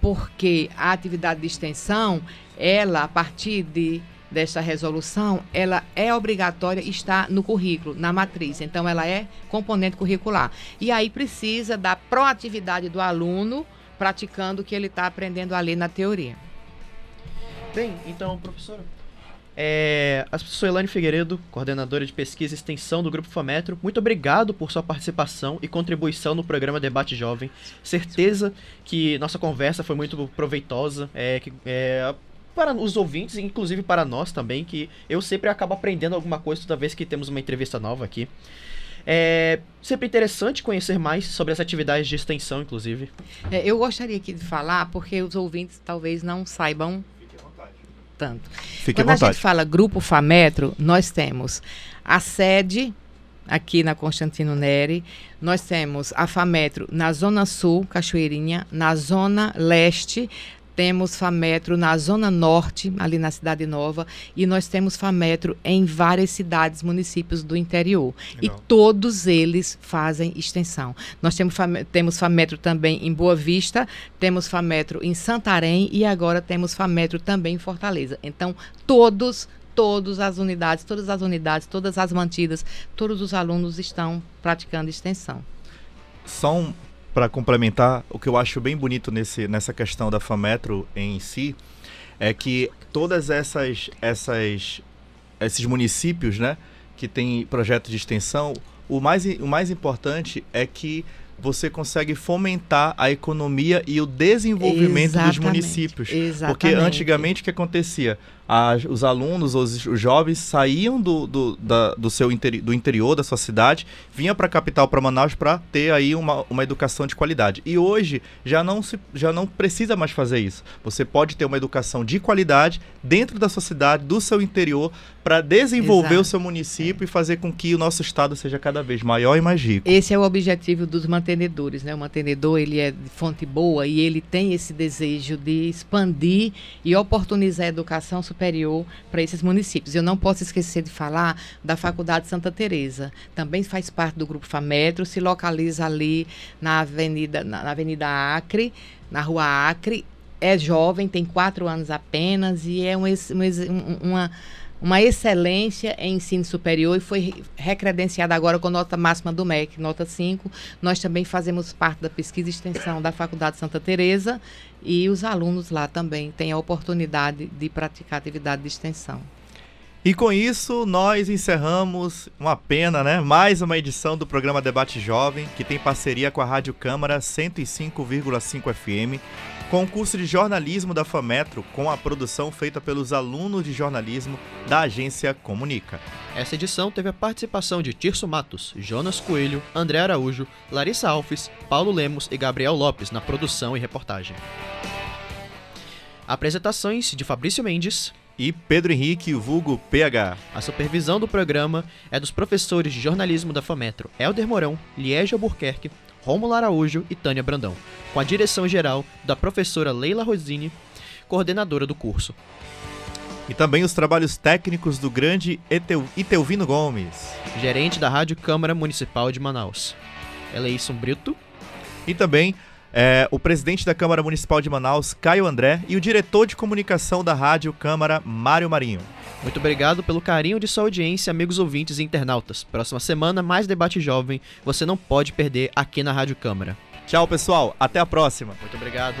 porque a atividade de extensão, ela, a partir de desta resolução, ela é obrigatória estar no currículo, na matriz. Então, ela é componente curricular. E aí precisa da proatividade do aluno praticando o que ele está aprendendo a ler na teoria. Bem, então, professora. É, a professora Elaine Figueiredo, coordenadora de pesquisa e extensão do Grupo Fametro, muito obrigado por sua participação e contribuição no programa Debate Jovem. Certeza que nossa conversa foi muito proveitosa. É, que, é, para os ouvintes, inclusive para nós também, que eu sempre acabo aprendendo alguma coisa toda vez que temos uma entrevista nova aqui. É sempre interessante conhecer mais sobre as atividades de extensão, inclusive. É, eu gostaria aqui de falar, porque os ouvintes talvez não saibam tanto. Fique Quando à a gente fala Grupo Fametro, nós temos a sede aqui na Constantino Neri, nós temos a Fametro na Zona Sul, Cachoeirinha, na Zona Leste, temos Fametro na Zona Norte, ali na Cidade Nova, e nós temos Fametro em várias cidades, municípios do interior. E todos eles fazem extensão. Nós temos, Fame- temos Fametro também em Boa Vista, temos Fametro em Santarém e agora temos Fametro também em Fortaleza. Então, todos todas as unidades, todas as unidades, todas as mantidas, todos os alunos estão praticando extensão. Um, para complementar, o que eu acho bem bonito nesse, nessa questão da FAMetro em si é que todas essas, essas esses municípios, né, que tem projeto de extensão, o mais, o mais importante é que você consegue fomentar a economia e o desenvolvimento dos Exatamente, municípios. Porque exatamente. antigamente o que acontecia? As- os alunos, os, os jovens saíam do, do, da- do seu interi- do interior da sua cidade, vinham para a capital, para Manaus, para ter aí uma, uma educação de qualidade. E hoje já não, se, já não precisa mais fazer isso. Você pode ter uma educação de qualidade dentro da sua cidade, do seu interior, para desenvolver Exato. o seu município e fazer com que o nosso estado seja cada vez maior e mais rico. Esse é o objetivo dos mantenedores, né? O mantenedor, ele é de fonte boa e ele tem esse desejo de expandir e oportunizar a educação superior para esses municípios. Eu não posso esquecer de falar da Faculdade Santa Teresa. Também faz parte do grupo Fametro, se localiza ali na Avenida na, Avenida Acre, na Rua Acre. É jovem, tem quatro anos apenas e é um um- uma uma excelência em ensino superior e foi re- recredenciada agora com nota máxima do MEC, nota 5. Nós também fazemos parte da pesquisa e extensão da Faculdade Santa Teresa e os alunos lá também têm a oportunidade de praticar atividade de extensão. E com isso, nós encerramos, uma pena, né? Mais uma edição do programa Debate Jovem, que tem parceria com a Rádio Câmara 105,5 FM, com o curso de jornalismo da FAMetro, com a produção feita pelos alunos de jornalismo da agência Comunica. Essa edição teve a participação de Tirso Matos, Jonas Coelho, André Araújo, Larissa Alves, Paulo Lemos e Gabriel Lopes na produção e reportagem. Apresentações de Fabrício Mendes e Pedro Henrique, vulgo PH. A supervisão do programa é dos professores de jornalismo da FAMetro, Helder Mourão, Liege Albuquerque, Rômulo Araújo e Tânia Brandão, com a direção geral da professora Leila Rosini, coordenadora do curso. E também os trabalhos técnicos do grande Eteu, Itelvino Gomes. Gerente da Rádio Câmara Municipal de Manaus. Eleison Brito. E também é, o presidente da Câmara Municipal de Manaus, Caio André, e o diretor de comunicação da Rádio Câmara, Mário Marinho. Muito obrigado pelo carinho de sua audiência, amigos ouvintes e internautas. Próxima semana, mais debate jovem. Você não pode perder aqui na Rádio Câmara. Tchau, pessoal. Até a próxima. Muito obrigado.